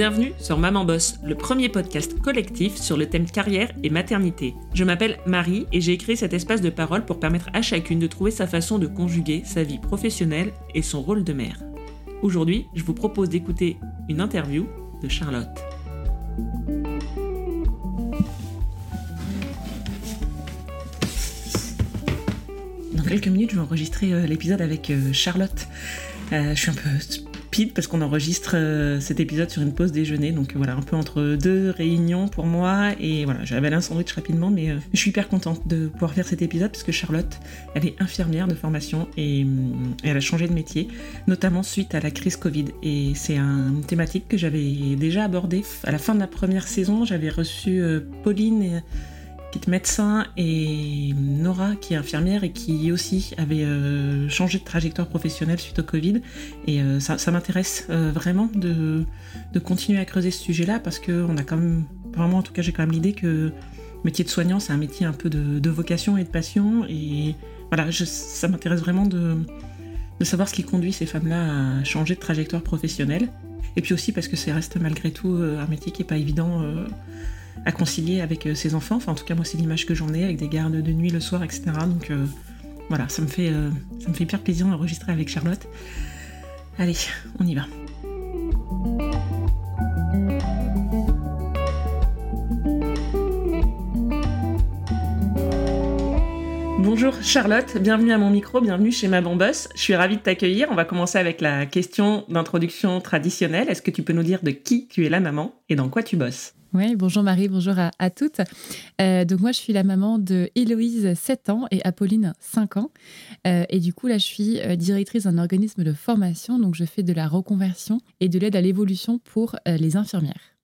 Bienvenue sur Maman Boss, le premier podcast collectif sur le thème carrière et maternité. Je m'appelle Marie et j'ai créé cet espace de parole pour permettre à chacune de trouver sa façon de conjuguer sa vie professionnelle et son rôle de mère. Aujourd'hui, je vous propose d'écouter une interview de Charlotte. Dans quelques minutes, je vais enregistrer euh, l'épisode avec euh, Charlotte. Euh, je suis un peu parce qu'on enregistre cet épisode sur une pause déjeuner, donc voilà, un peu entre deux réunions pour moi. Et voilà, j'avais un sandwich rapidement, mais je suis hyper contente de pouvoir faire cet épisode parce que Charlotte, elle est infirmière de formation et, elle a changé de métier, notamment suite à la crise Covid. Et c'est une thématique que j'avais déjà abordée à la fin de la première saison. J'avais reçu Pauline. Et, qui est médecin, et Nora, qui est infirmière et qui aussi avait euh, changé de trajectoire professionnelle suite au Covid. Et euh, ça, m'intéresse euh, vraiment de, de, continuer à creuser ce sujet-là parce qu'on a quand même, vraiment en tout cas, j'ai quand même l'idée que le métier de soignant, c'est un métier un peu de, vocation et de passion. Et voilà, ça m'intéresse vraiment de, de savoir ce qui conduit ces femmes-là à changer de trajectoire professionnelle. Et puis aussi parce que ça reste malgré tout un métier qui n'est pas évident à concilier avec euh, ses enfants. Enfin, en tout cas, moi, c'est l'image que j'en ai avec des gardes de nuit le soir, etc. Donc euh, voilà, ça me, fait, euh, ça me fait hyper plaisir d'enregistrer avec Charlotte. Allez, on y va. Bonjour Charlotte, bienvenue à mon micro, bienvenue chez ma Boss. Je suis ravie de t'accueillir. On va commencer avec la question d'introduction traditionnelle. Est-ce que tu peux nous dire de qui tu es la maman et dans quoi tu bosses? Oui, bonjour Marie, bonjour à, toutes. Euh, donc moi, je suis la maman de Héloïse, 7 ans, et Apolline, 5 ans. Euh, et du coup, là, je suis euh, directrice d'un organisme de formation, donc je fais de la reconversion et de l'aide à l'évolution pour les infirmières.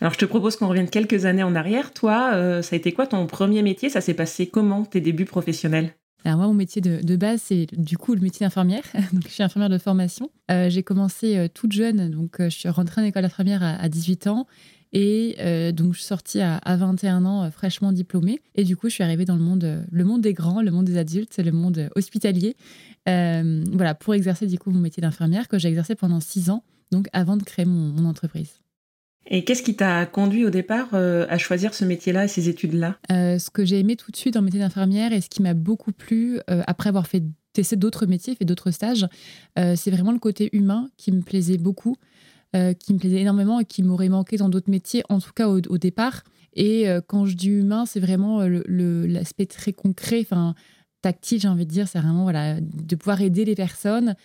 Alors, je te propose qu'on revienne quelques années en arrière. Toi, ça a été quoi ton premier métier? Ça s'est passé comment, tes débuts professionnels? Alors moi, mon métier de, base, c'est du coup le métier d'infirmière. donc je suis infirmière de formation. j'ai commencé toute jeune, donc je suis rentrée en école d'infirmière à, à, 18 ans. Et euh, donc, je suis sortie à, 21 ans, euh, fraîchement diplômée. Et du coup, je suis arrivée dans le monde, euh, le monde des grands, le monde des adultes, le monde hospitalier. voilà, pour exercer du coup mon métier d'infirmière que j'ai exercé pendant six ans, donc avant de créer mon, entreprise. Et qu'est-ce qui t'a conduit au départ à choisir ce métier-là et ces études-là? Ce que j'ai aimé tout de suite dans le métier d'infirmière et ce qui m'a beaucoup plu après avoir fait testé d'autres métiers, fait d'autres stages, c'est vraiment le côté humain qui me plaisait beaucoup. Euh, qui me plaisait énormément et qui m'aurait manqué dans d'autres métiers, en tout cas au, départ. Et euh, quand je dis humain, c'est vraiment l'aspect le, l'aspect très concret, enfin tactile, j'ai envie de dire, c'est vraiment voilà, de pouvoir aider les personnes,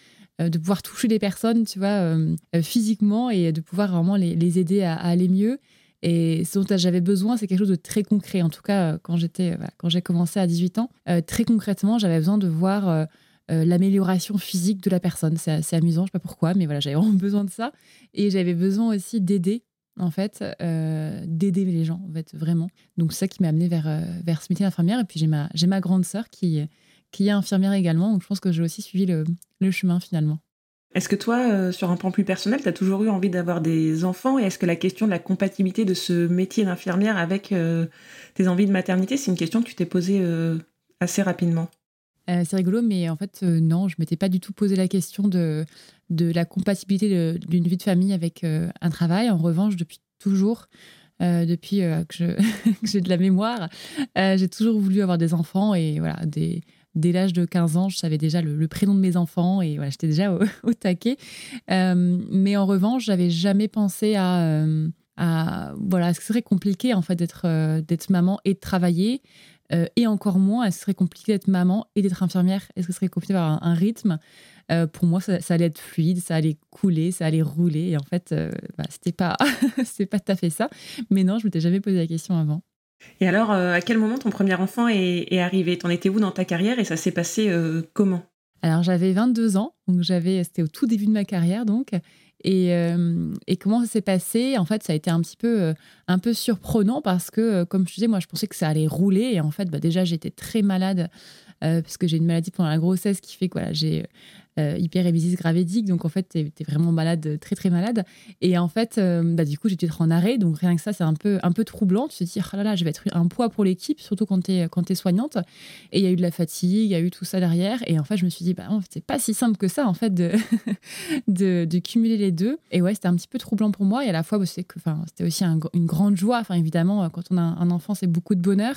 euh, de pouvoir toucher les personnes, tu vois, physiquement et de pouvoir vraiment les, aider à, aller mieux. Et ce dont j'avais besoin, c'est quelque chose de très concret. En tout cas, quand j'étais, quand j'ai commencé à 18 ans, très concrètement, j'avais besoin de voir euh, l'amélioration physique de la personne. C'est amusant, je sais pas pourquoi, mais voilà, j'avais vraiment besoin de ça. Et j'avais besoin aussi d'aider, en fait, euh, d'aider les gens, en fait, vraiment. Donc, c'est ça qui m'a amené vers, euh, vers ce métier d'infirmière. Et puis, j'ai ma, ma grande sœur qui, qui est infirmière également. Donc, je pense que j'ai aussi suivi le, le chemin finalement. Est-ce que toi, sur un plan plus personnel, tu as toujours eu envie d'avoir des enfants? Et est-ce que la question de la compatibilité de ce métier d'infirmière avec tes envies de maternité, c'est une question que tu t'es posée assez rapidement? Euh, c'est rigolo, mais en fait, euh, non, je ne m'étais pas du tout posé la question de, la compatibilité d'une vie de famille avec euh, un travail. En revanche, depuis toujours, depuis que j'ai de la mémoire, j'ai toujours voulu avoir des enfants et voilà, dès l'âge de 15 ans, je savais déjà le, prénom de mes enfants et j'étais déjà au, taquet. mais en revanche, j'avais jamais pensé à, à voilà, ce serait compliqué en fait d'être maman et de travailler. Euh, et encore moins, est-ce serait compliqué d'être maman et d'être infirmière? Est-ce que ce serait compliqué d'avoir un, rythme? Euh, Pour moi, ça, allait être fluide, ça allait couler, ça allait rouler. Et en fait, euh, bah, c'était pas, c'est pas tout à fait ça. Mais non, je m'étais jamais posé la question avant. Et alors, à quel moment ton premier enfant est, est arrivé? T'en étais où dans ta carrière et ça s'est passé comment? Alors j'avais 22 ans, donc j'avais, c'était au tout début de ma carrière donc, euh, et, comment ça s'est passé? En fait, ça a été un petit peu, euh, un peu surprenant parce que, euh, comme je disais, moi, je pensais que ça allait rouler. Et en fait, bah, déjà, j'étais très malade parce que j'ai une maladie pendant la grossesse qui fait que voilà, j'ai, hyper gravédique. Donc, en fait, tu es, vraiment malade, très, très malade. Et en fait, bah, du coup, j'ai dû être en arrêt. Donc, rien que ça, c'est un peu, un peu troublant. Tu te dis, oh là là, je vais être un poids pour l'équipe, surtout quand tu es, soignante. Et il y a eu de la fatigue, il y a eu tout ça derrière. Et en fait, je me suis dit, bah, c'est pas si simple que ça, en fait, de, de, cumuler les deux. Et ouais, c'était un petit peu troublant pour moi. Et à la fois, bah, c'était aussi une grande joie. Enfin, évidemment, quand on a un enfant, c'est beaucoup de bonheur.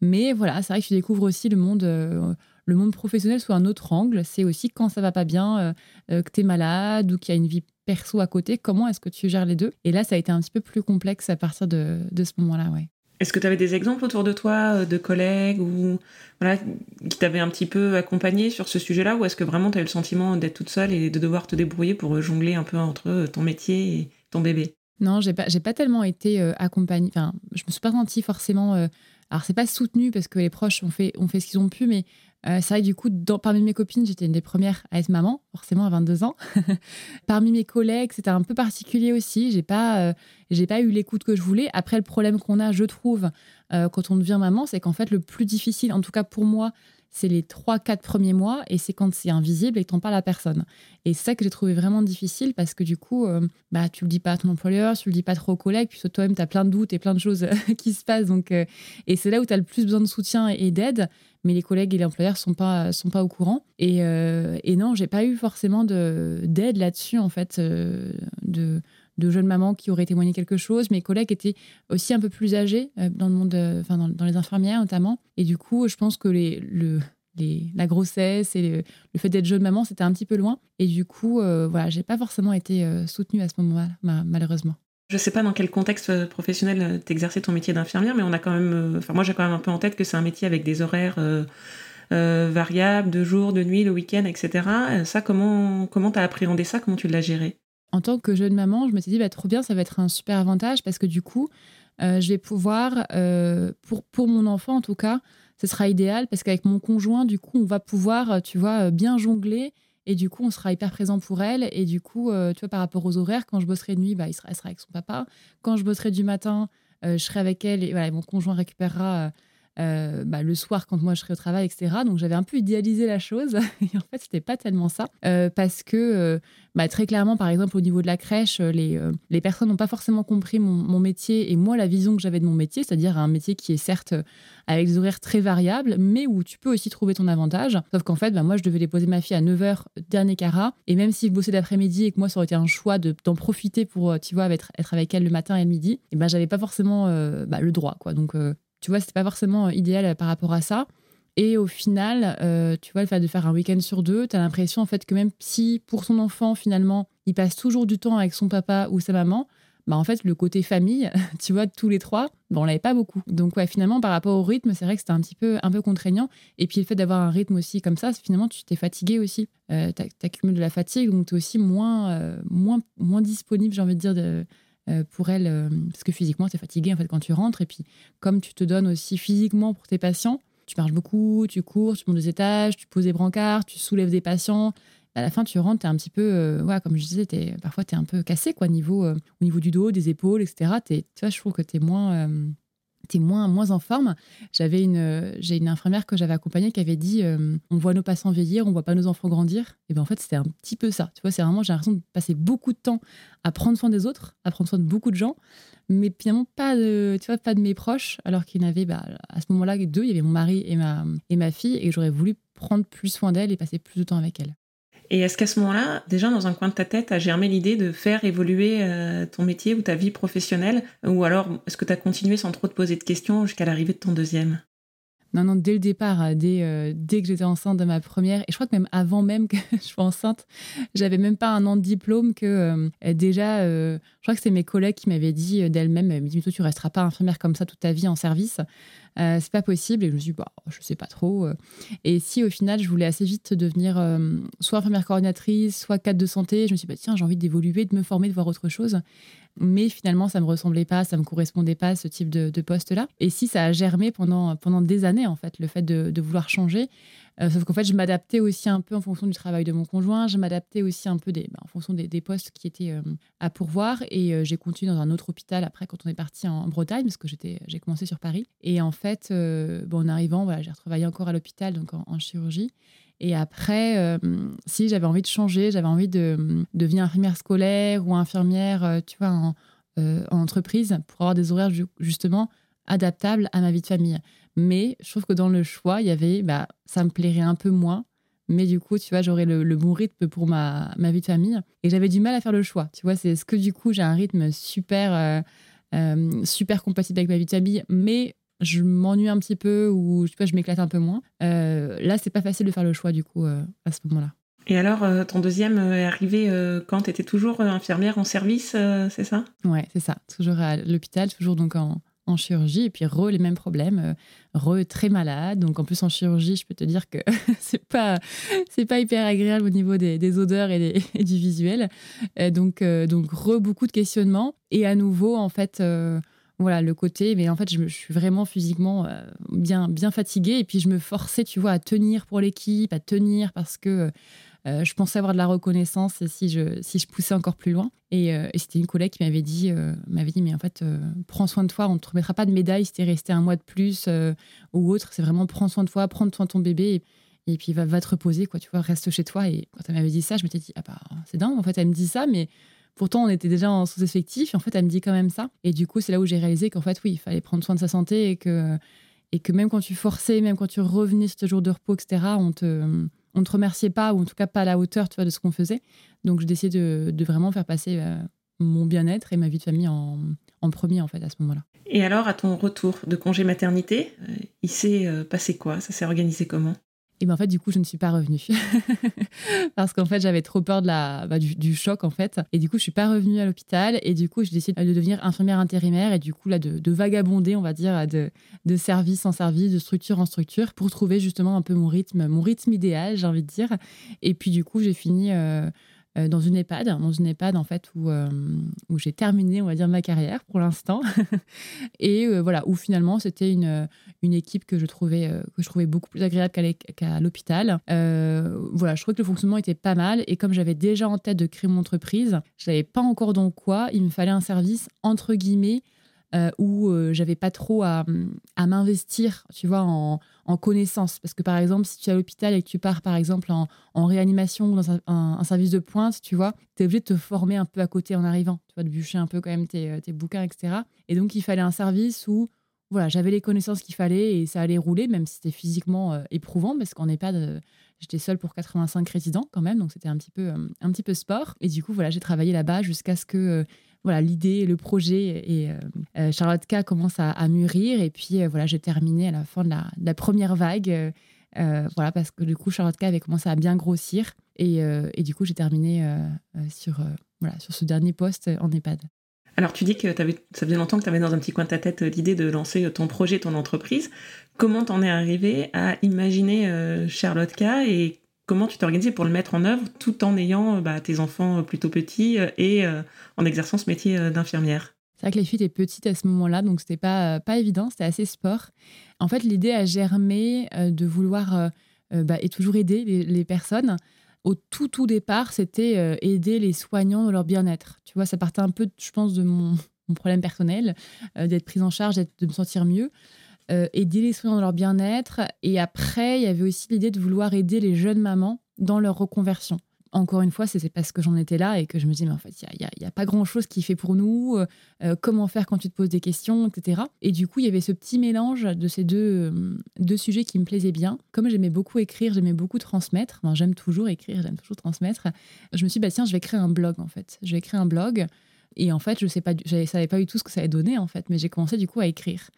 Mais voilà, c'est vrai que tu découvres aussi le monde, euh, le monde professionnel sous un autre angle. C'est aussi quand ça va pas bien, euh, euh, que tu es malade ou qu'il y a une vie perso à côté, comment est-ce que tu gères les deux? Et là, ça a été un petit peu plus complexe à partir de, de ce moment-là, ouais. Est-ce que tu avais des exemples autour de toi, de collègues ou voilà, qui t'avaient un petit peu accompagné sur ce sujet-là? Ou est-ce que vraiment tu as eu le sentiment d'être toute seule et de devoir te débrouiller pour jongler un peu entre ton métier et ton bébé? Non, j'ai pas, pas tellement été accompagnée. Enfin, je me suis pas sentie forcément alors, c'est pas soutenu parce que les proches ont fait, ont fait ce qu'ils ont pu, mais euh, c'est vrai que du coup, parmi mes copines, j'étais une des premières à être maman, forcément à 22 ans. parmi mes collègues, c'était un peu particulier aussi. J'ai pas, euh, pas eu l'écoute que je voulais. Après, le problème qu'on a, je trouve, euh, quand on devient maman, c'est qu'en fait, le plus difficile, en tout cas pour moi, c'est les 3-4 premiers mois et c'est quand c'est invisible et que t'en parles à personne. Et c'est ça que j'ai trouvé vraiment difficile parce que du coup, euh, bah, tu le dis pas à ton employeur, tu le dis pas trop aux collègues, puis toi-même, tu as plein de doutes et plein de choses qui se passent. Donc, euh, et c'est là où tu as le plus besoin de soutien et d'aide, mais les collègues et les employeurs sont pas, sont pas au courant. Et, euh, et non, j'ai pas eu forcément d'aide là-dessus, en fait, de de jeunes mamans qui auraient témoigné quelque chose. Mes collègues étaient aussi un peu plus âgés euh, dans le monde, euh, enfin dans, les infirmières notamment. Et du coup, je pense que les, le, les, la grossesse et le, fait d'être jeune maman, c'était un petit peu loin. Et du coup, euh, voilà, j'ai pas forcément été soutenue à ce moment-là, malheureusement. Je sais pas dans quel contexte professionnel t'exerçais ton métier d'infirmière, mais on a quand même, enfin moi j'ai quand même un peu en tête que c'est un métier avec des horaires variables, de jour, de nuit, le week-end, etc. Ça, comment comment t'as appréhendé ça? Comment tu l'as géré? En tant que jeune maman, je me suis dit, bah, trop bien, ça va être un super avantage parce que du coup, euh, je vais pouvoir, euh, pour, mon enfant en tout cas, ce sera idéal parce qu'avec mon conjoint, du coup, on va pouvoir, euh, tu vois, bien jongler et du coup, on sera hyper présent pour elle. Et du coup, tu vois, par rapport aux horaires, quand je bosserai de nuit, bah, elle sera avec son papa. Quand je bosserai du matin, je serai avec elle et voilà, mon conjoint récupérera euh, bah, le soir quand moi je serais au travail, etc. Donc j'avais un peu idéalisé la chose. Et en fait, c'était pas tellement ça. Euh, parce que, euh, bah, très clairement, par exemple, au niveau de la crèche, les, les personnes n'ont pas forcément compris mon, métier et moi, la vision que j'avais de mon métier, c'est-à-dire un métier qui est certes avec des horaires très variables, mais où tu peux aussi trouver ton avantage. Sauf qu'en fait, bah, moi, je devais déposer ma fille à 9h, dernier cara. Et même si je bossais d'après-midi et que moi, ça aurait été un choix d'en profiter pour, tu vois, être, être avec elle le matin et le midi, et ben, j'avais pas forcément le droit, quoi. Donc, tu vois, c'était pas forcément euh, idéal euh, par rapport à ça. Et au final, euh, tu vois, le fait de faire un week-end sur deux, tu as l'impression en fait que même si pour son enfant, finalement, il passe toujours du temps avec son papa ou sa maman, bah en fait, le côté famille, tu vois, tous les trois, bah, on l'avait pas beaucoup. Donc, ouais, finalement, par rapport au rythme, c'est vrai que c'était un petit peu, un peu contraignant. Et puis, le fait d'avoir un rythme aussi comme ça, finalement, tu t'es fatigué aussi. Euh, tu accumules de la fatigue, donc tu es aussi moins, moins, moins disponible, j'ai envie de dire, de, euh, pour elle, euh, parce que physiquement, tu es fatigué en fait quand tu rentres. Et puis, comme tu te donnes aussi physiquement pour tes patients, tu marches beaucoup, tu cours, tu montes des étages, tu poses des brancards, tu soulèves des patients. À la fin, tu rentres, tu es un petit peu, euh, comme je disais, es, parfois tu es un peu cassé quoi, niveau, au niveau du dos, des épaules, etc. tu vois, je trouve que tu es moins moins, moins en forme. J'avais une, j'ai une infirmière que j'avais accompagnée qui avait dit euh, on voit nos patients vieillir, on voit pas nos enfants grandir. Et ben en fait, c'était un petit peu ça. Tu vois, c'est vraiment, j'ai l'impression de passer beaucoup de temps à prendre soin des autres, à prendre soin de beaucoup de gens, mais finalement pas de, tu vois, pas de mes proches, alors qu'il y avait bah, à ce moment-là deux. Il y avait mon mari et ma, et ma fille, et j'aurais voulu prendre plus soin d'elle et passer plus de temps avec elle. Et est-ce qu'à ce, moment-là, déjà dans un coin de ta tête, a germé l'idée de faire évoluer euh, ton métier ou ta vie professionnelle? Ou alors est-ce que tu as continué sans trop te poser de questions jusqu'à l'arrivée de ton deuxième? Non, non, dès le départ, euh, dès, euh, dès que j'étais enceinte de ma première, et je crois que même avant même que je sois enceinte, j'avais même pas un an de diplôme que déjà, je crois que c'est mes collègues qui m'avaient dit d'elles-mêmes, toi tu resteras pas infirmière comme ça toute ta vie en service. Euh, c'est pas possible. Et je me suis dit, bah, je sais pas trop. Euh. Et si au final, je voulais assez vite devenir euh, soit infirmière coordinatrice, soit cadre de santé, je me suis dit, bah, tiens, j'ai envie d'évoluer, de me former, de voir autre chose. Mais finalement, ça me ressemblait pas, ça me correspondait pas, ce type de, poste-là. Et si ça a germé pendant, pendant des années, en fait, le fait de, vouloir changer, euh, sauf qu'en fait, je m'adaptais aussi un peu en fonction du travail de mon conjoint. Je m'adaptais aussi un peu bah, en fonction des, postes qui étaient euh, à pourvoir. Et euh, j'ai continué dans un autre hôpital après quand on est parti en, Bretagne, parce que j'ai commencé sur Paris. Et en fait, bon, en arrivant, voilà, j'ai retravaillé encore à l'hôpital, donc en, chirurgie. Et après, si j'avais envie de changer, j'avais envie de, devenir infirmière scolaire ou infirmière, tu vois, en, en, entreprise pour avoir des horaires justement adaptables à ma vie de famille. Mais je trouve que dans le choix, il y avait, bah, ça me plairait un peu moins mais du coup, tu vois, j'aurais le, bon rythme pour ma, ma vie de famille. Et j'avais du mal à faire le choix. Tu vois, c'est ce que du coup, j'ai un rythme super, euh, euh, super compatible avec ma vie de famille, mais je m'ennuie un petit peu ou vois, je m'éclate un peu moins. Euh, là, c'est pas facile de faire le choix du coup à ce moment-là. Et alors, ton deuxième est arrivé quand? Tu étais toujours infirmière en service, c'est ça? Ouais, c'est ça. Toujours à l'hôpital, toujours donc en, en chirurgie et puis re les mêmes problèmes, euh, re très malade. Donc en plus en chirurgie, je peux te dire que c'est pas c'est pas hyper agréable au niveau des, odeurs et, du visuel. Euh, donc euh, donc re beaucoup de questionnements et à nouveau en fait voilà le côté mais en fait je, je suis vraiment physiquement bien bien fatiguée et puis je me forçais tu vois à tenir pour l'équipe, à tenir parce que euh, je pensais avoir de la reconnaissance si je, si je poussais encore plus loin. Et, euh, c'était une collègue qui m'avait dit, euh, m'avait dit, mais en fait, prends soin de toi, on ne te remettra pas de médaille si tu es resté un mois de plus ou autre. C'est vraiment prends soin de toi, prends soin de ton bébé. Et, puis va, va te reposer, quoi, tu vois, reste chez toi. Et quand elle m'avait dit ça, je m'étais dit, ah bah, c'est dingue, en fait, elle me dit ça, mais Pourtant, on était déjà en sous-effectif. En fait, elle me dit quand même ça. Et du coup, c'est là où j'ai réalisé qu'en fait, oui, il fallait prendre soin de sa santé et que, et que même quand tu forçais, même quand tu revenais tes jours de repos, etc., on te, on te remerciait pas, ou en tout cas pas à la hauteur de ce qu'on faisait. Donc, je décidé de, vraiment faire passer euh, mon bien-être et ma vie de famille en, premier, en fait, à ce moment-là. Et alors, à ton retour de congé maternité, euh, il s'est euh, passé quoi? Ça s'est organisé comment? Et ben en fait, du coup, je ne suis pas revenue. Parce qu'en fait, j'avais trop peur de la, bah, du, choc, en fait. Et du coup, je suis pas revenue à l'hôpital. Et du coup, j'ai décidé de devenir infirmière intérimaire et du coup, là, de, vagabonder, on va dire, de, de service en service, de structure en structure, pour trouver justement un peu mon rythme, mon rythme idéal, j'ai envie de dire. Et puis, du coup, j'ai fini. Euh, euh, dans une EHPAD, dans une EHPAD en fait où, euh, où j'ai terminé, on va dire, ma carrière pour l'instant. et euh, voilà, où finalement c'était une, une équipe que je trouvais, que je trouvais beaucoup plus agréable qu'à l'hôpital. voilà, je trouvais que le fonctionnement était pas mal. Et comme j'avais déjà en tête de créer mon entreprise, je savais pas encore dans quoi, il me fallait un service entre guillemets euh, où euh, j'avais pas trop à, m'investir, tu vois, en, connaissances. Parce que par exemple, si tu es à l'hôpital et que tu pars par exemple en, réanimation ou dans un, service de pointe, tu vois, tu es obligé de te former un peu à côté en arrivant, tu vois, de bûcher un peu quand même tes, euh, bouquins, etc. Et donc, il fallait un service où voilà, j'avais les connaissances qu'il fallait et ça allait rouler, même si c'était physiquement éprouvant, parce qu'on n'est pas de, J'étais seule pour 85 résidents quand même, donc c'était un petit peu un petit peu sport. Et du coup, voilà, j'ai travaillé là-bas jusqu'à ce que voilà l'idée, le projet et euh, euh, Charlotte K commence à, mûrir. Et puis euh, voilà, j'ai terminé à la fin de la, première vague. voilà, parce que du coup, Charlotte K avait commencé à bien grossir. Et, et du coup, j'ai terminé sur, voilà, sur ce dernier poste en EHPAD. Alors, tu dis que avais, ça faisait longtemps que tu avais dans un petit coin de ta tête l'idée de lancer ton projet, ton entreprise. Comment t'en es arrivé à imaginer Charlotte K et comment tu t'es organisé pour le mettre en œuvre tout en ayant euh, bah, tes enfants euh, plutôt petits euh, et en exerçant ce métier d'infirmière? C'est vrai que les filles étaient petites à ce moment-là, donc c'était pas, pas évident, c'était assez sport. En fait, l'idée a germé de vouloir bah, et toujours aider les, personnes. Au tout, tout départ, c'était aider les soignants dans leur bien-être. Tu vois, ça partait un peu, je pense, de mon, problème personnel, d'être prise en charge, de me sentir mieux euh, aider les soignants dans leur bien-être. Et après, il y avait aussi l'idée de vouloir aider les jeunes mamans dans leur reconversion. Encore une fois, c'est parce que j'en étais là et que je me disais, mais en fait, il n'y a, pas grand-chose qui fait pour nous. Euh, euh, comment faire quand tu te poses des questions, etc. Et du coup, il y avait ce petit mélange de ces deux, deux sujets qui me plaisaient bien. Comme j'aimais beaucoup écrire, j'aimais beaucoup transmettre. j'aime toujours écrire, j'aime toujours transmettre. Je me suis dit, bah, tiens, je vais créer un blog, en fait. Je vais créer un blog. Et en fait, je sais pas, savais pas du tout ce que ça allait donner en fait, mais j'ai commencé du coup à écrire.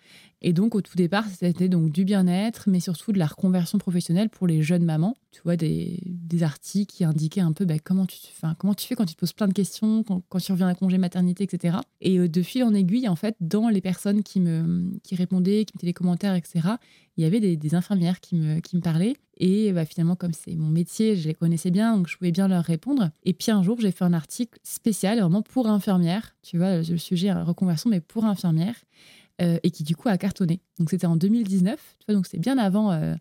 Et donc au tout départ, c'était donc du bien-être, mais surtout de la reconversion professionnelle pour les jeunes mamans. Tu vois des, des articles qui indiquaient un peu bah, comment tu comment tu fais quand tu te poses plein de questions, quand, quand tu reviens à congé maternité, etc. Et euh, de fil en aiguille, en fait, dans les personnes qui me qui répondaient, qui mettaient des commentaires, etc. Il y avait des, infirmières qui me qui me parlaient. Et bah, finalement, comme c'est mon métier, je les connaissais bien, donc je pouvais bien leur répondre. Et puis un jour, j'ai fait un article spécial vraiment pour infirmières. Tu vois, le sujet reconversion, mais pour infirmières. Euh, et qui du coup a cartonné. Donc c'était en 2019, tu vois, donc c'est bien avant euh,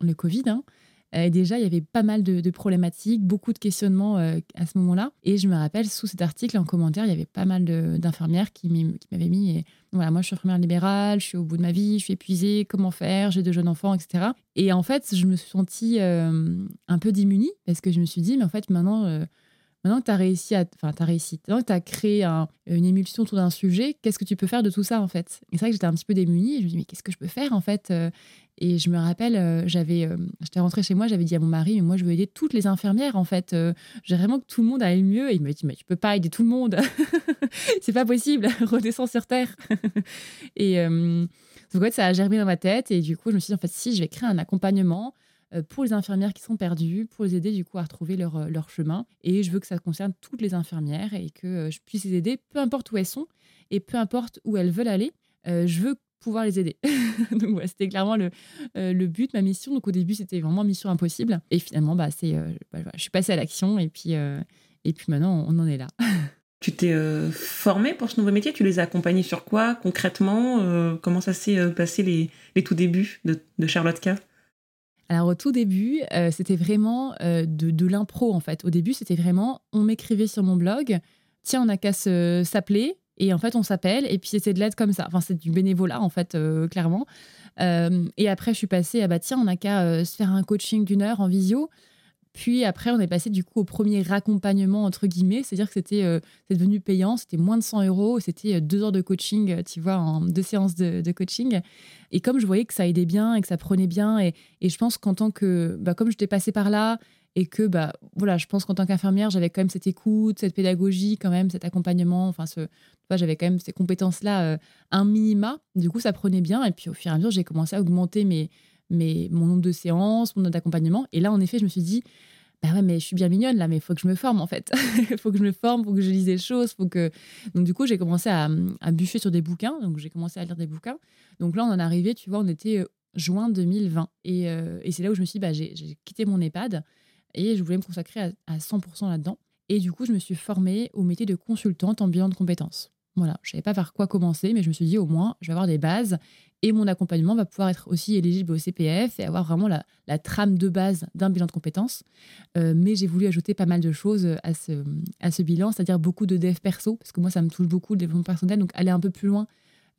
le Covid. Hein. Et déjà, il y avait pas mal de, problématiques, beaucoup de questionnements à ce moment-là. Et je me rappelle, sous cet article, en commentaire, il y avait pas mal d'infirmières qui m'avaient mis et, voilà, moi, je suis infirmière libérale, je suis au bout de ma vie, je suis épuisée, comment faire, j'ai deux jeunes enfants, etc. Et en fait, je me suis sentie un peu démunie parce que je me suis dit, mais en fait, maintenant, Maintenant que tu as réussi à. Enfin, tu as réussi. Maintenant que tu as créé une émulsion autour d'un sujet, qu'est-ce que tu peux faire de tout ça, en fait? C'est vrai que j'étais un petit peu démunie. Et je me dis, mais qu'est-ce que je peux faire, en fait euh? Et je me rappelle, euh, j'avais. Euh, j'étais rentrée chez moi, j'avais dit à mon mari, mais moi, je veux aider toutes les infirmières, en fait. J'ai vraiment que tout le monde aille mieux. Et il m'a dit, mais tu peux pas aider tout le monde. c'est pas possible. Redescends sur terre. et. En fait, ça a germé dans ma tête. Et du coup, je me suis dit, en fait, si, je vais créer un accompagnement pour les infirmières qui sont perdues, pour les aider du coup à retrouver leur, euh, leur chemin. Et je veux que ça concerne toutes les infirmières et que euh, je puisse les aider, peu importe où elles sont et peu importe où elles veulent aller. je veux pouvoir les aider. Donc voilà, c'était clairement le, le but, ma mission. Donc au début, c'était vraiment mission impossible. Et finalement, bah, c'est, bah, je suis passée à l'action et puis, et puis maintenant, on en est là. Tu t'es formée pour ce nouveau métier? Tu les as accompagnés sur quoi concrètement? Comment ça s'est passé les, les, tout débuts de, de Charlotte K? Alors au tout début, euh, c'était vraiment euh, de, l'impro en fait. Au début, c'était vraiment, on m'écrivait sur mon blog, tiens, on n'a qu'à s'appeler, et en fait, on s'appelle, et puis c'est de l'aide comme ça. Enfin, c'est du bénévolat en fait, euh, clairement. et après, je suis passée à, bah tiens, on n'a qu'à se faire un coaching d'une heure en visio. Puis après, on est passé du coup au premier raccompagnement, entre guillemets, c'est-à-dire que c'était devenu payant, c'était moins de 100 euros, c'était deux heures de coaching, tu vois, en deux séances de, coaching. Et comme je voyais que ça aidait bien et que ça prenait bien, et, et je pense qu'en tant que, bah, comme j'étais passée par là, et que bah voilà, je pense qu'en tant qu'infirmière, j'avais quand même cette écoute, cette pédagogie, quand même cet accompagnement, enfin ce, j'avais quand même ces compétences-là, euh, un minima. Du coup, ça prenait bien. Et puis au fur et à mesure, j'ai commencé à augmenter mes, mes, mon nombre de séances, mon nombre d'accompagnement. Et là, en effet, je me suis dit, bah ouais, mais je suis bien mignonne là, mais il faut que je me forme en fait. Il faut que je me forme, il faut que je lise des choses, faut que. Donc du coup, j'ai commencé à, à, bûcher sur des bouquins. Donc j'ai commencé à lire des bouquins. Donc là, on en est arrivé, tu vois, on était euh, juin 2020. Et, euh, et c'est là où je me suis dit, bah, j'ai quitté mon EHPAD et je voulais me consacrer à, à 100% là-dedans. Et du coup, je me suis formée au métier de consultante en bilan de compétences. Voilà, je savais pas par quoi commencer, mais je me suis dit au moins, je vais avoir des bases et mon accompagnement va pouvoir être aussi éligible au CPF et avoir vraiment la, trame de base d'un bilan de compétences. Euh, mais j'ai voulu ajouter pas mal de choses à ce, bilan, c'est-à-dire beaucoup de dev perso, parce que moi, ça me touche beaucoup le développement personnel, donc aller un peu plus loin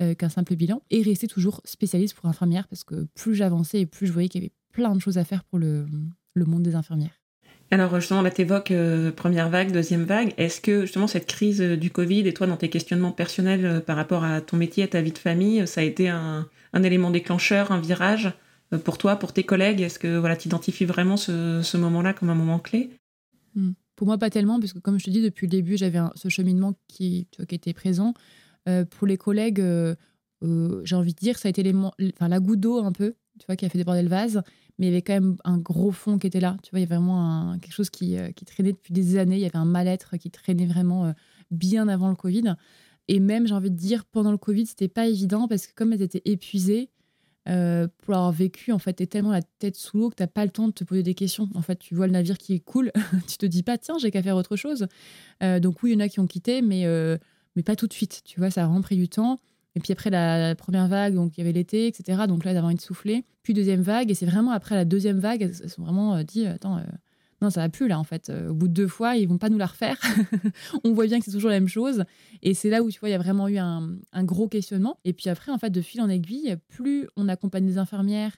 euh, qu'un simple bilan, et rester toujours spécialiste pour infirmière, parce que plus j'avançais et plus je voyais qu'il y avait plein de choses à faire pour le, le monde des infirmières. Alors justement, là, tu évoques euh, première vague, deuxième vague. Est-ce que justement cette crise euh, du Covid et toi dans tes questionnements personnels euh, par rapport à ton métier, à ta vie de famille, ça a été un, élément déclencheur, un virage pour toi, pour tes collègues? Est-ce que voilà, tu identifies vraiment ce, moment-là comme un moment clé? Hmm. Pour moi, pas tellement, parce que comme je te dis, depuis le début, j'avais ce cheminement qui, était présent. pour les collègues, j'ai envie de dire, ça a été la goutte d'eau un peu, tu vois, qui a fait déborder le vase mais il y avait quand même un gros fond qui était là. Tu vois, il y avait vraiment quelque chose qui, euh, qui, traînait depuis des années. Il y avait un mal-être qui traînait vraiment euh, bien avant le Covid. Et même, j'ai envie de dire, pendant le Covid, c'était pas évident parce que comme elles étaient épuisées, euh, pour avoir vécu, en fait, t'es tellement la tête sous l'eau que t'as pas le temps de te poser des questions. En fait, tu vois le navire qui coule, tu te dis pas, tiens, j'ai qu'à faire autre chose. donc oui, il y en a qui ont quitté, mais, mais pas tout de suite. Tu vois, ça a vraiment pris du temps. Et puis après la, première vague, donc il y avait l'été, etc. Donc là, d'avoir une soufflée. Puis deuxième vague, et c'est vraiment après la deuxième vague, elles se sont vraiment euh, dit, attends, euh, non, ça va plus là en fait. Euh, au bout de deux fois, ils vont pas nous la refaire. on voit bien que c'est toujours la même chose. Et c'est là où tu vois, il y a vraiment eu un, gros questionnement. Et puis après, en fait, de fil en aiguille, plus on accompagne les infirmières,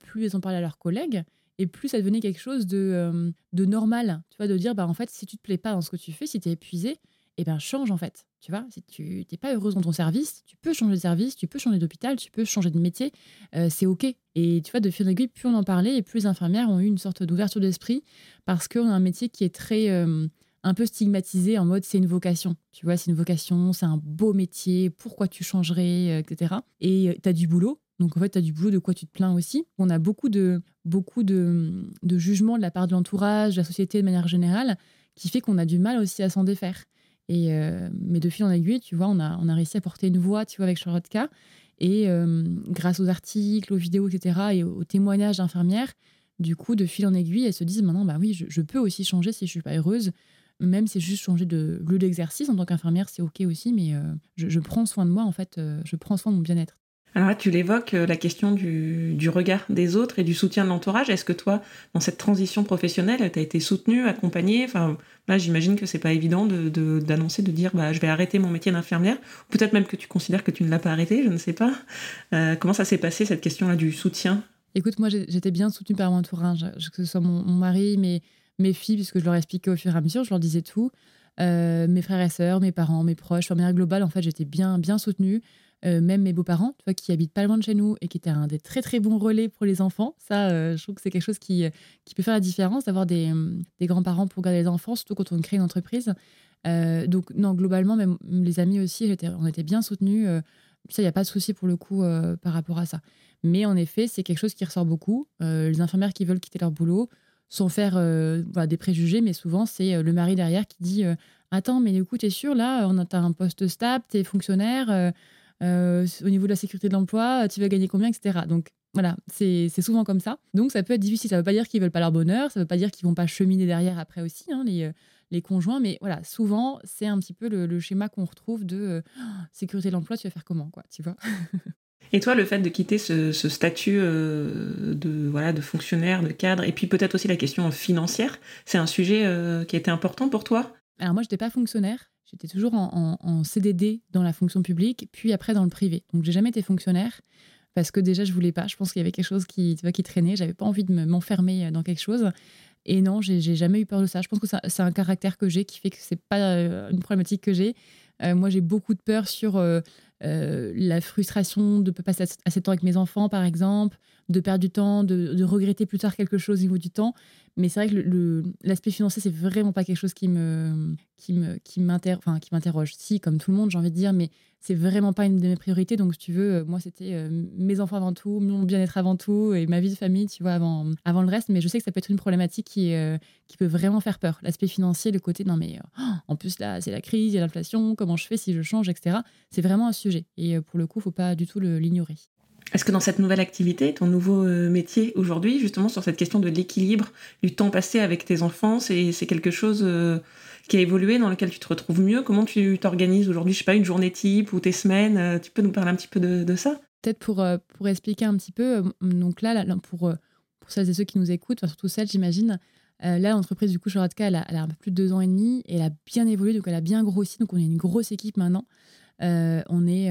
plus elles en parlent à leurs collègues. Et plus ça devenait quelque chose de, de normal, tu vois, de dire, bah, en fait, si tu te plais pas dans ce que tu fais, si tu es épuisé, eh ben change en fait. Tu vois, si tu n'es pas heureuse dans ton service, tu peux changer de service, tu peux changer d'hôpital, tu peux changer de métier, euh, c'est OK. Et tu vois, de fil en aiguille, plus on en parlait et plus les infirmières ont eu une sorte d'ouverture d'esprit parce qu'on a un métier qui est très euh, un peu stigmatisé en mode c'est une vocation. Tu vois, c'est une vocation, c'est un beau métier, pourquoi tu changerais, etc. Et tu as du boulot. Donc en fait, tu as du boulot de quoi tu te plains aussi. On a beaucoup de, beaucoup de, de jugements de la part de l'entourage, de la société de manière générale, qui fait qu'on a du mal aussi à s'en défaire. Et, euh, mais de fil en aiguille, tu vois, on a, on a réussi à porter une voix, tu vois, avec Charlotte K. Et euh, grâce aux articles, aux vidéos, etc., et aux, témoignages d'infirmières, du coup, de fil en aiguille, elles se disent maintenant, bah oui, je, peux aussi changer si je suis pas heureuse. Même si c'est juste changer de lieu d'exercice en tant qu'infirmière, c'est OK aussi, mais euh, je, prends soin de moi, en fait, je prends soin de mon bien-être. Alors là, tu l'évoques, euh, la question du, regard des autres et du soutien de l'entourage. Est-ce que toi, dans cette transition professionnelle, tu as été soutenue, accompagnée? Enfin, j'imagine que c'est pas évident d'annoncer, de, dire bah, je vais arrêter mon métier d'infirmière. Peut-être même que tu considères que tu ne l'as pas arrêté, je ne sais pas. Euh, comment ça s'est passé, cette question-là du soutien? Écoute, moi, j'étais bien soutenue par mon entourage, que ce soit mon, mari, mes, mes filles, puisque je leur expliquais au fur et à mesure, je leur disais tout. Euh, mes frères et sœurs, mes parents, mes proches, de manière globale, en fait, j'étais bien, bien soutenue. Euh, même mes beaux-parents, tu vois, qui habitent pas loin de chez nous et qui étaient un des très très bons relais pour les enfants. Ça, euh, je trouve que c'est quelque chose qui, qui peut faire la différence d'avoir des, des grands-parents pour garder les enfants, surtout quand on crée une entreprise. donc, non, globalement, même les amis aussi, on était bien soutenus. ça, il n'y a pas de souci pour le coup par rapport à ça. Mais en effet, c'est quelque chose qui ressort beaucoup. les infirmières qui veulent quitter leur boulot, sans faire euh, des préjugés, mais souvent c'est euh, le mari derrière qui dit euh, Attends, mais du coup, t'es sûr, là, on a, as un poste stable, t'es fonctionnaire, au niveau de la sécurité de l'emploi, tu vas gagner combien, etc. Donc voilà, c'est souvent comme ça. Donc ça peut être difficile. Ça ne veut pas dire qu'ils veulent pas leur bonheur, ça ne veut pas dire qu'ils vont pas cheminer derrière après aussi, hein, les, les conjoints, mais voilà, souvent c'est un petit peu le, schéma qu'on retrouve de sécurité de l'emploi, tu vas faire comment, quoi, tu vois Et toi, le fait de quitter ce, statut euh, de, voilà, de fonctionnaire, de cadre, et puis peut-être aussi la question financière, c'est un sujet euh, qui a été important pour toi? Alors moi, je n'étais pas fonctionnaire. J'étais toujours en, CDD dans la fonction publique, puis après dans le privé. Donc j'ai jamais été fonctionnaire parce que déjà je voulais pas. Je pense qu'il y avait quelque chose qui, tu vois, qui traînait. J'avais pas envie de m'enfermer dans quelque chose. Et non, j'ai jamais eu peur de ça. Je pense que c'est un caractère que j'ai qui fait que c'est pas euh, une problématique que j'ai. moi, j'ai beaucoup de peur sur euh, la frustration de ne pas passer assez de temps avec mes enfants, par exemple, de perdre du temps, de, regretter plus tard quelque chose au niveau du temps. Mais c'est vrai que l'aspect financier, c'est vraiment pas quelque chose qui me, qui me, qui m'interroge. Si, comme tout le monde, j'ai envie de dire, mais c'est vraiment pas une de mes priorités. Donc, si tu veux, euh, moi, c'était euh, mes enfants avant tout, mon bien-être avant tout et ma vie de famille, tu vois, avant, le reste. Mais je sais que ça peut être une problématique qui, euh, peut vraiment faire peur. L'aspect financier, le côté, non, mais en plus, là, c'est la crise, il y a l'inflation, comment je fais si je change, etc. C'est vraiment un sujet. Et pour le coup, faut pas du tout l'ignorer. Est-ce que dans cette nouvelle activité, ton nouveau euh, métier aujourd'hui, justement sur cette question de l'équilibre, du temps passé avec tes enfants, c'est quelque chose euh, qui a évolué, dans lequel tu te retrouves mieux. Comment tu t'organises aujourd'hui? Je sais pas, une journée type ou tes semaines euh, Tu peux nous parler un petit peu de, ça? Peut-être pour, pour expliquer un petit peu, donc là, pour, pour celles et ceux qui nous écoutent, surtout celles, j'imagine, là, l'entreprise du coup, Charatka, elle, elle a un peu plus de deux ans et demi et elle a bien évolué, donc elle a bien grossi, donc on est une grosse équipe maintenant. Euh, on est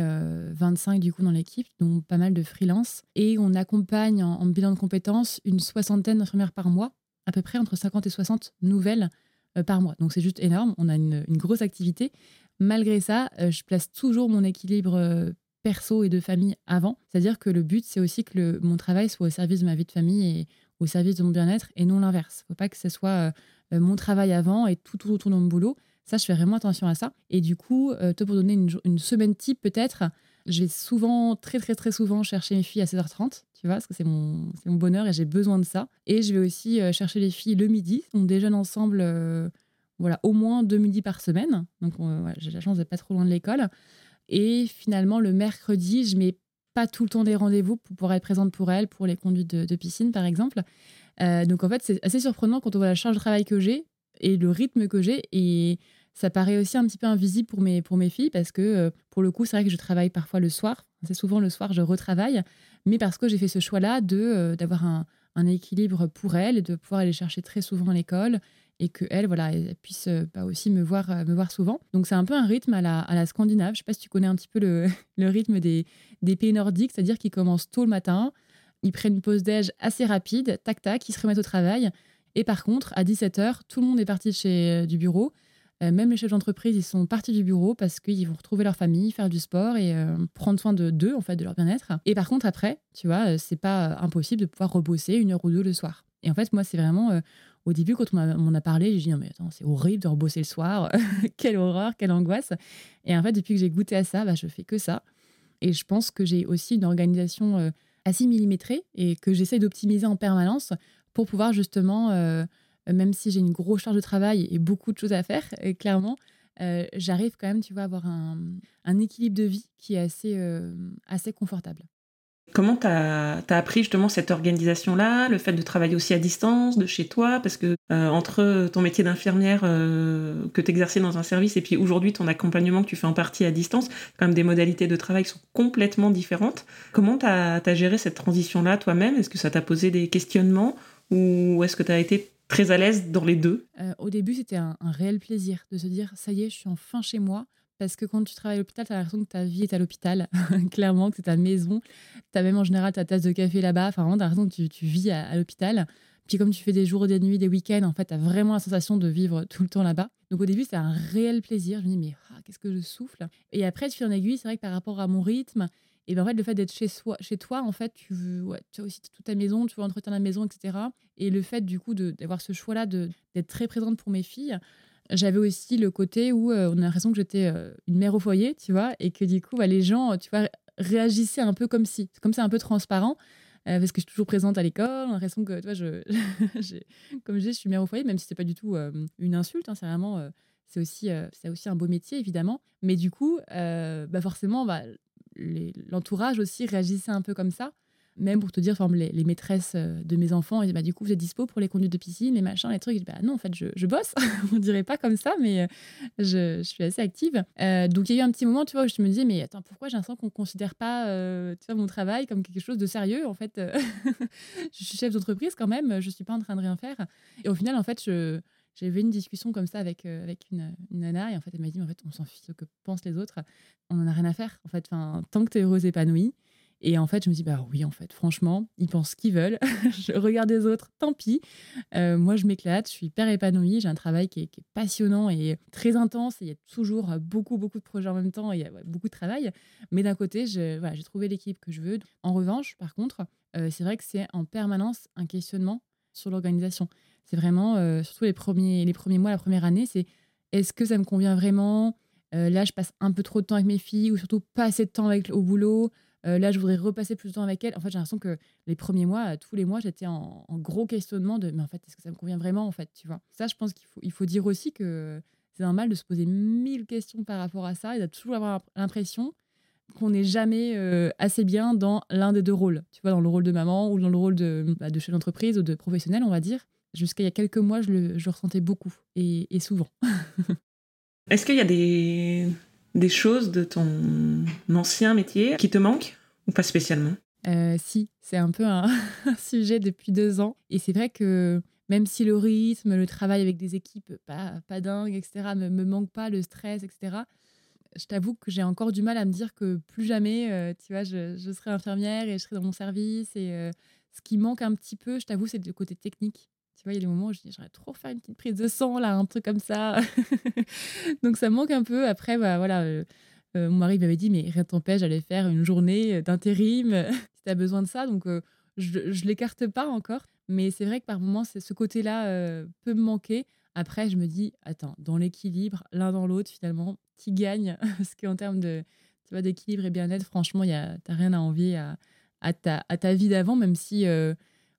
25 euh, du coup dans l'équipe, dont pas mal de freelance. Et on accompagne en, bilan de compétences une soixantaine d'infirmières par mois, à peu près entre 50 et 60 nouvelles euh, par mois. Donc c'est juste énorme, on a une, grosse activité. Malgré ça, je place toujours mon équilibre perso et de famille avant. C'est-à-dire que le but, c'est aussi que mon travail soit au service de ma vie de famille et au service de mon bien-être et non l'inverse. Il ne faut pas que ce soit mon travail avant et tout, tout autour de mon boulot. Ça, je fais vraiment attention à ça. Et du coup, euh, pour donner une, semaine type, peut-être, je vais souvent, très, très, très souvent chercher mes filles à 16h30, tu vois, parce que c'est mon, mon bonheur et j'ai besoin de ça. Et je vais aussi euh, chercher les filles le midi. On déjeune ensemble, euh, voilà, au moins deux midis par semaine. Donc, j'ai la chance d'être pas trop loin de l'école. Et finalement, le mercredi, je mets pas tout le temps des rendez-vous pour pouvoir être présente pour elles, pour les conduites de, piscine, par exemple. donc, en fait, c'est assez surprenant quand on voit la charge de travail que j'ai et le rythme que j'ai. Et ça paraît aussi un petit peu invisible pour mes, pour mes filles parce que, euh, pour le coup, c'est vrai que je travaille parfois le soir. C'est souvent le soir, je retravaille. Mais parce que j'ai fait ce choix-là de euh, d'avoir un, un, équilibre pour elles de pouvoir aller chercher très souvent à l'école et voilà, elles puissent euh, pas aussi me voir, me voir souvent. Donc, c'est un peu un rythme à la, à la scandinave. Je sais pas si tu connais un petit peu le, le rythme des, des pays nordiques, c'est-à-dire qu'ils commencent tôt le matin, ils prennent une pause déj assez rapide, tac tac, ils se remettent au travail. Et par contre, à 17h, tout le monde est parti chez, du bureau euh, même les chefs d'entreprise, ils sont partis du bureau parce qu'ils vont retrouver leur famille, faire du sport et euh, prendre soin de d'eux, en fait, de leur bien-être. Et par contre, après, tu vois, euh, c'est pas impossible de pouvoir rebosser une heure ou deux le soir. Et en fait, moi, c'est vraiment au début, quand on m'en a, parlé, j'ai dit mais attends, c'est horrible de rebosser le soir. quelle horreur, quelle angoisse. Et en fait, depuis que j'ai goûté à ça, bah, je fais que ça. Et je pense que j'ai aussi une organisation assez millimétrée et que j'essaie d'optimiser en permanence pour pouvoir justement euh, même si j'ai une grosse charge de travail et beaucoup de choses à faire, et clairement, euh, j'arrive quand même, tu vois, à avoir un, équilibre de vie qui est assez, euh, confortable. Comment tu as, appris justement cette organisation-là, le fait de travailler aussi à distance, de chez toi? Parce que euh, entre ton métier d'infirmière euh, que tu exerçais dans un service et puis aujourd'hui ton accompagnement que tu fais en partie à distance, quand même des modalités de travail sont complètement différentes. Comment tu as, géré cette transition-là toi-même? Est-ce que ça t'a posé des questionnements? Ou est-ce que tu as été très à l'aise dans les deux? Euh, Au début, c'était un, réel plaisir de se dire ça y est, je suis enfin chez moi parce que quand tu travailles à l'hôpital, tu as l'impression que ta vie est à l'hôpital, clairement, que c'est ta maison. Tu as même en général ta tasse de café là-bas. Enfin, vraiment, tu as l'impression que tu, vis à, l'hôpital. Puis comme tu fais des jours, des nuits, des week-ends, en fait, tu as vraiment la sensation de vivre tout le temps là-bas. Donc au début, c'est un réel plaisir. Je me dis, mais ah, qu'est-ce que je souffle? Et après, de fil en aiguille, c'est vrai que par rapport à mon rythme, et ben en fait, le fait d'être chez, soi, chez toi, en fait, tu, veux, tu as aussi toute ta maison, tu veux entretenir la maison, etc. Et le fait, du coup, d'avoir ce choix-là d'être très présente pour mes filles, j'avais aussi le côté où euh, on a l'impression que j'étais euh, une mère au foyer, tu vois, et que du coup, bah, les gens, tu vois, réagissaient un peu comme si, comme c'est un peu transparent, euh, parce que je suis toujours présente à l'école, on a l'impression que, tu vois, je, comme je dis, je suis mère au foyer, même si c'est pas du tout une insulte, hein, c'est vraiment, c'est aussi, aussi un beau métier, évidemment, mais du coup, bah, forcément, bah, l'entourage aussi réagissait un peu comme ça même pour te dire, les, les, maîtresses euh, de mes enfants, et bah, du coup, vous êtes dispo pour les conduites de piscine, les machins, les trucs. Je bah, non, en fait, je, je bosse. On dirait pas comme ça, mais euh, je, je, suis assez active. Euh, donc, il y a eu un petit moment, tu vois, où je me disais, mais attends, pourquoi j'ai l'impression qu'on considère pas tu vois, mon travail comme quelque chose de sérieux En fait, je suis chef d'entreprise quand même, je suis pas en train de rien faire. Et au final, en fait, je j'avais une discussion comme ça avec, avec une, une, nana et en fait elle m'a dit en fait on s'en fiche ce que pensent les autres on en a rien à faire en fait enfin tant que tu es heureuse épanouie et en fait, je me dis, bah oui, en fait, franchement, ils pensent ce qu'ils veulent. je regarde les autres, tant pis. Euh, moi, je m'éclate, je suis hyper épanouie. J'ai un travail qui est, passionnant et très intense. il y a toujours beaucoup, beaucoup de projets en même temps. Et il y a beaucoup de travail. Mais d'un côté, j'ai trouvé l'équipe que je veux. En revanche, par contre, euh, c'est vrai que c'est en permanence un questionnement sur l'organisation. C'est vraiment, euh, surtout les premiers, les premiers mois, la première année, c'est est-ce que ça me convient vraiment? Là, je passe un peu trop de temps avec mes filles ou surtout pas assez de temps avec, au boulot. Euh, là, je voudrais repasser plus de temps avec elle. En fait, j'ai l'impression que les premiers mois, tous les mois, j'étais en, gros questionnement de mais en fait, est-ce que ça me convient vraiment en fait, tu vois? Ça, je pense qu'il faut, il faut dire aussi que c'est normal de se poser mille questions par rapport à ça et de toujours avoir l'impression qu'on n'est jamais euh, assez bien dans l'un des deux rôles. Tu vois, dans le rôle de maman ou dans le rôle de, bah, de chef d'entreprise ou de professionnel, on va dire. Jusqu'à il y a quelques mois, je le, je ressentais beaucoup et, et souvent. Est-ce qu'il y a des, des choses de ton ancien métier qui te manquent ou pas spécialement? Euh, Si, c'est un peu un, sujet depuis deux ans. Et c'est vrai que même si le rythme, le travail avec des équipes pas, pas dingues, etc., me, me manque pas, le stress, etc., je t'avoue que j'ai encore du mal à me dire que plus jamais, euh, tu vois, je, je, serai infirmière et je serai dans mon service. Et euh, ce qui manque un petit peu, je t'avoue, c'est le côté technique. Tu vois, il y a des moments où je dis, j'aimerais trop faire une petite prise de sang, là, un truc comme ça. Donc ça manque un peu. Après, bah, voilà, euh, euh, mon mari m'avait dit, mais rien t'empêche d'aller faire une journée d'intérim si tu as besoin de ça. Donc je ne l'écarte pas encore. Mais c'est vrai que par moments, ce côté-là euh, peut me manquer. Après, je me dis, attends, dans l'équilibre, l'un dans l'autre, finalement, qui gagne? Parce qu'en termes de, tu d'équilibre et bien-être, franchement, tu n'as rien à envier à, ta, à ta vie d'avant, même si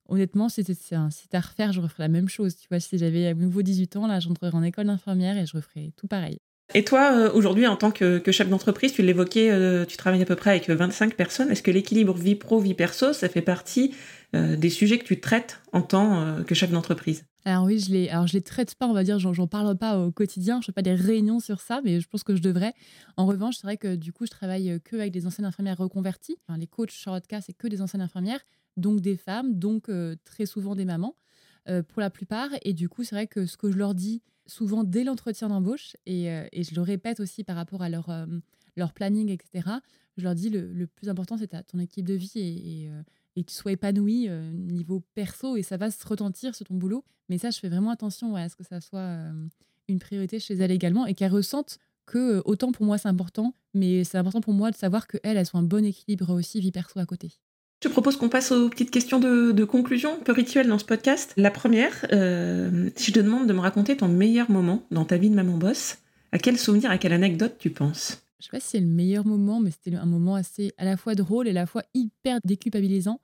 honnêtement, si c'était à refaire, je referais la même chose. Tu vois, si j'avais à nouveau 18 ans, là, j'entrerais en école d'infirmière et je referais tout pareil. Et toi, euh, aujourd'hui, en tant que, chef d'entreprise, tu l'évoquais, euh, tu travailles à peu près avec 25 personnes. Est-ce que l'équilibre vie pro, vie perso, ça fait partie euh, des sujets que tu traites en tant que chef d'entreprise? Alors oui, je les, alors je les traite pas, on va dire, j'en parle pas au quotidien, je fais pas des réunions sur ça, mais je pense que je devrais. En revanche, c'est vrai que du coup, je travaille que avec des anciennes infirmières reconverties. les coachs Charlotte c'est que des anciennes infirmières donc des femmes, donc euh, très souvent des mamans, euh, pour la plupart. Et du coup, c'est vrai que ce que je leur dis souvent dès l'entretien d'embauche, et, euh, je le répète aussi par rapport à leur, leur planning, etc., je leur dis le, plus important, c'est ton équipe de vie et, que tu sois épanoui niveau perso, et ça va se retentir sur ton boulot. Mais ça, je fais vraiment attention à ce que ça soit une priorité chez elles également, et qu'elles ressentent que autant pour moi c'est important, mais c'est important pour moi de savoir qu'elles, elles ont un bon équilibre aussi vie perso à côté. Je propose qu'on passe aux petites questions de, conclusion, un peu rituelles dans ce podcast. La première, euh, si je te demande de me raconter ton meilleur moment dans ta vie de maman boss, à quel souvenir, à quelle anecdote tu penses? Je sais pas si c'est le meilleur moment, mais c'était un moment assez à la fois drôle et à la fois hyper déculpabilisant.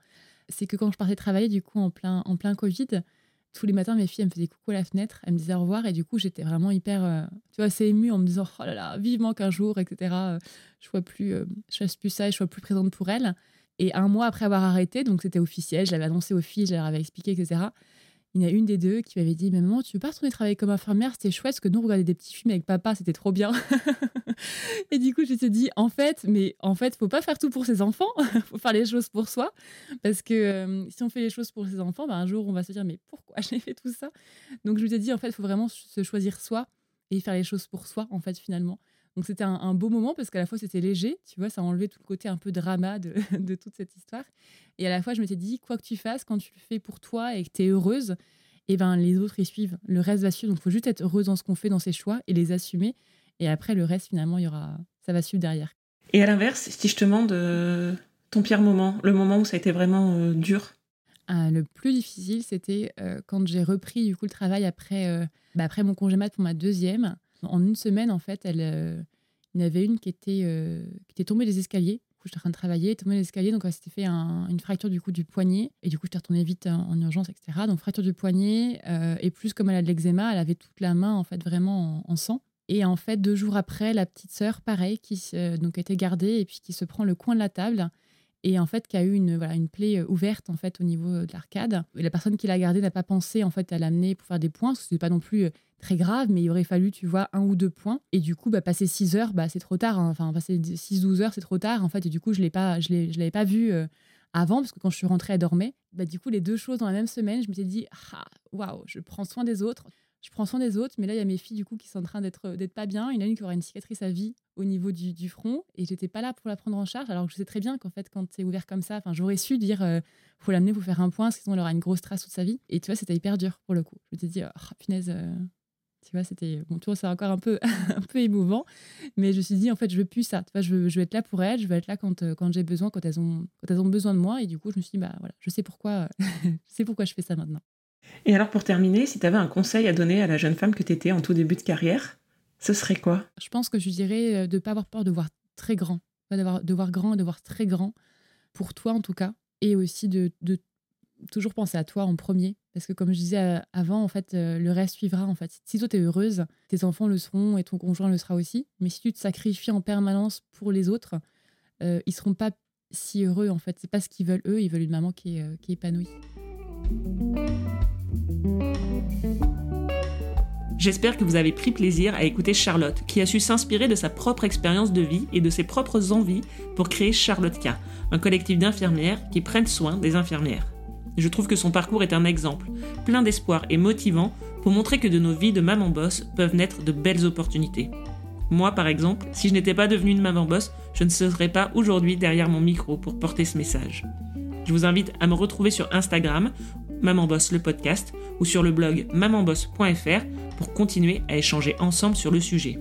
C'est que quand je partais travailler, du coup, en plein, en plein Covid, tous les matins, mes filles, elles me faisaient coucou à la fenêtre, elles me disaient au revoir, et du coup, j'étais vraiment hyper, euh, tu vois, assez émue en me disant, oh là là, vivement qu'un jour, etc., euh, je vois plus, je fasse plus ça et je sois plus présente pour elles. Et un mois après avoir arrêté, donc c'était officiel, je l'avais annoncé aux filles, je leur avais expliqué, etc. Il y en a une des deux qui m'avait dit Mais maman, tu veux pas retourner travailler comme infirmière C'était chouette parce que nous, on regardait des petits films avec papa, c'était trop bien. et du coup, je me suis dit En fait, mais en fait, faut pas faire tout pour ses enfants, faut faire les choses pour soi. Parce que euh, si on fait les choses pour ses enfants, ben, un jour, on va se dire Mais pourquoi j'ai fait tout ça? Donc, je me suis dit En fait, faut vraiment se choisir soi et faire les choses pour soi, en fait, finalement. Donc c'était un, beau moment parce qu'à la fois c'était léger, tu vois, ça enlevait tout le côté un peu drama de, de, toute cette histoire. Et à la fois je m'étais dit, quoi que tu fasses, quand tu le fais pour toi et que tu es heureuse, et eh ben les autres ils suivent, le reste va suivre. Donc il faut juste être heureuse dans ce qu'on fait, dans ses choix et les assumer. Et après le reste finalement, il y aura, ça va suivre derrière. Et à l'inverse, si je te demande euh, ton pire moment, le moment où ça a été vraiment euh, dur? Ah, le plus difficile, c'était euh, quand j'ai repris du coup le travail après, bah, après mon congé mat pour ma deuxième. En une semaine, en fait, elle, euh, il y en avait une qui était, euh, qui était tombée des escaliers. Du coup, j'étais en train de travailler, tombée des escaliers, donc elle s'était fait une fracture du coup du poignet. Et du coup, j'étais retournée vite en, urgence, etc. Donc fracture du poignet euh, et plus comme elle a de l'eczéma, elle avait toute la main en fait vraiment en, sang. Et en fait, deux jours après, la petite sœur, pareil, qui donc était gardée et puis qui se prend le coin de la table et en fait qui a eu une, voilà, une plaie ouverte en fait au niveau de l'arcade. La personne qui l'a gardée n'a pas pensé en fait à l'amener pour faire des points, parce que c'est pas non plus très grave, mais il aurait fallu, tu vois, un ou deux points. Et du coup, bah, passer 6 heures, bah, c'est trop tard. Hein. Enfin, passer 6-12 heures, c'est trop tard, en fait. Et du coup, je ne l'avais pas vu euh, avant, parce que quand je suis rentrée, elle dormait. Bah, du coup, les deux choses dans la même semaine, je me suis dit, ah, waouh, je prends soin des autres. Je prends soin des autres, mais là, il y a mes filles, du coup, qui sont en train d'être pas bien. Il y en a une qui aura une cicatrice à vie au niveau du, front, et j'étais pas là pour la prendre en charge, alors que je sais très bien qu'en fait, quand c'est ouvert comme ça, enfin, j'aurais su dire, euh, faut l'amener pour faire un point, parce sinon, elle aura une grosse trace toute sa vie. Et tu vois, c'était hyper dur pour le coup. Je me suis dit, oh, punaise, euh, tu vois, c'était bon, tu c'est encore un peu, un peu émouvant, mais je me suis dit en fait, je veux plus ça. Tu vois, je veux, je veux être là pour elles, je veux être là quand, euh, quand j'ai besoin, quand elles ont, quand elles ont besoin de moi, et du coup, je me suis dit bah voilà, je sais pourquoi, je sais pourquoi je fais ça maintenant. Et alors pour terminer, si tu avais un conseil à donner à la jeune femme que tu étais en tout début de carrière, ce serait quoi? Je pense que je dirais euh, de ne pas avoir peur de voir très grand, de voir grand et de voir très grand pour toi en tout cas, et aussi de, toujours penser à toi en premier. Parce que comme je disais euh, avant, en fait, euh, le reste suivra. En fait. Si toi, tu es heureuse, tes enfants le seront et ton conjoint le sera aussi. Mais si tu te sacrifies en permanence pour les autres, euh, ils seront pas si heureux, en fait. C'est pas ce qu'ils veulent, eux. Ils veulent une maman qui est, qui est épanouie. J'espère que vous avez pris plaisir à écouter Charlotte, qui a su s'inspirer de sa propre expérience de vie et de ses propres envies pour créer Charlotte K, un collectif d'infirmières qui prennent soin des infirmières. Je trouve que son parcours est un exemple, plein d'espoir et motivant pour montrer que de nos vies de maman boss peuvent naître de belles opportunités. Moi, par exemple, si je n'étais pas devenue une maman boss, je ne serais pas aujourd'hui derrière mon micro pour porter ce message. Je vous invite à me retrouver sur Instagram, Maman Boss le podcast, ou sur le blog mamanboss.fr pour continuer à échanger ensemble sur le sujet.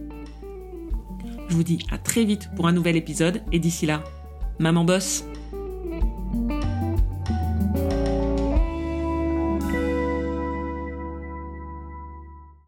Je vous dis à très vite pour un nouvel épisode et d'ici là, Maman Boss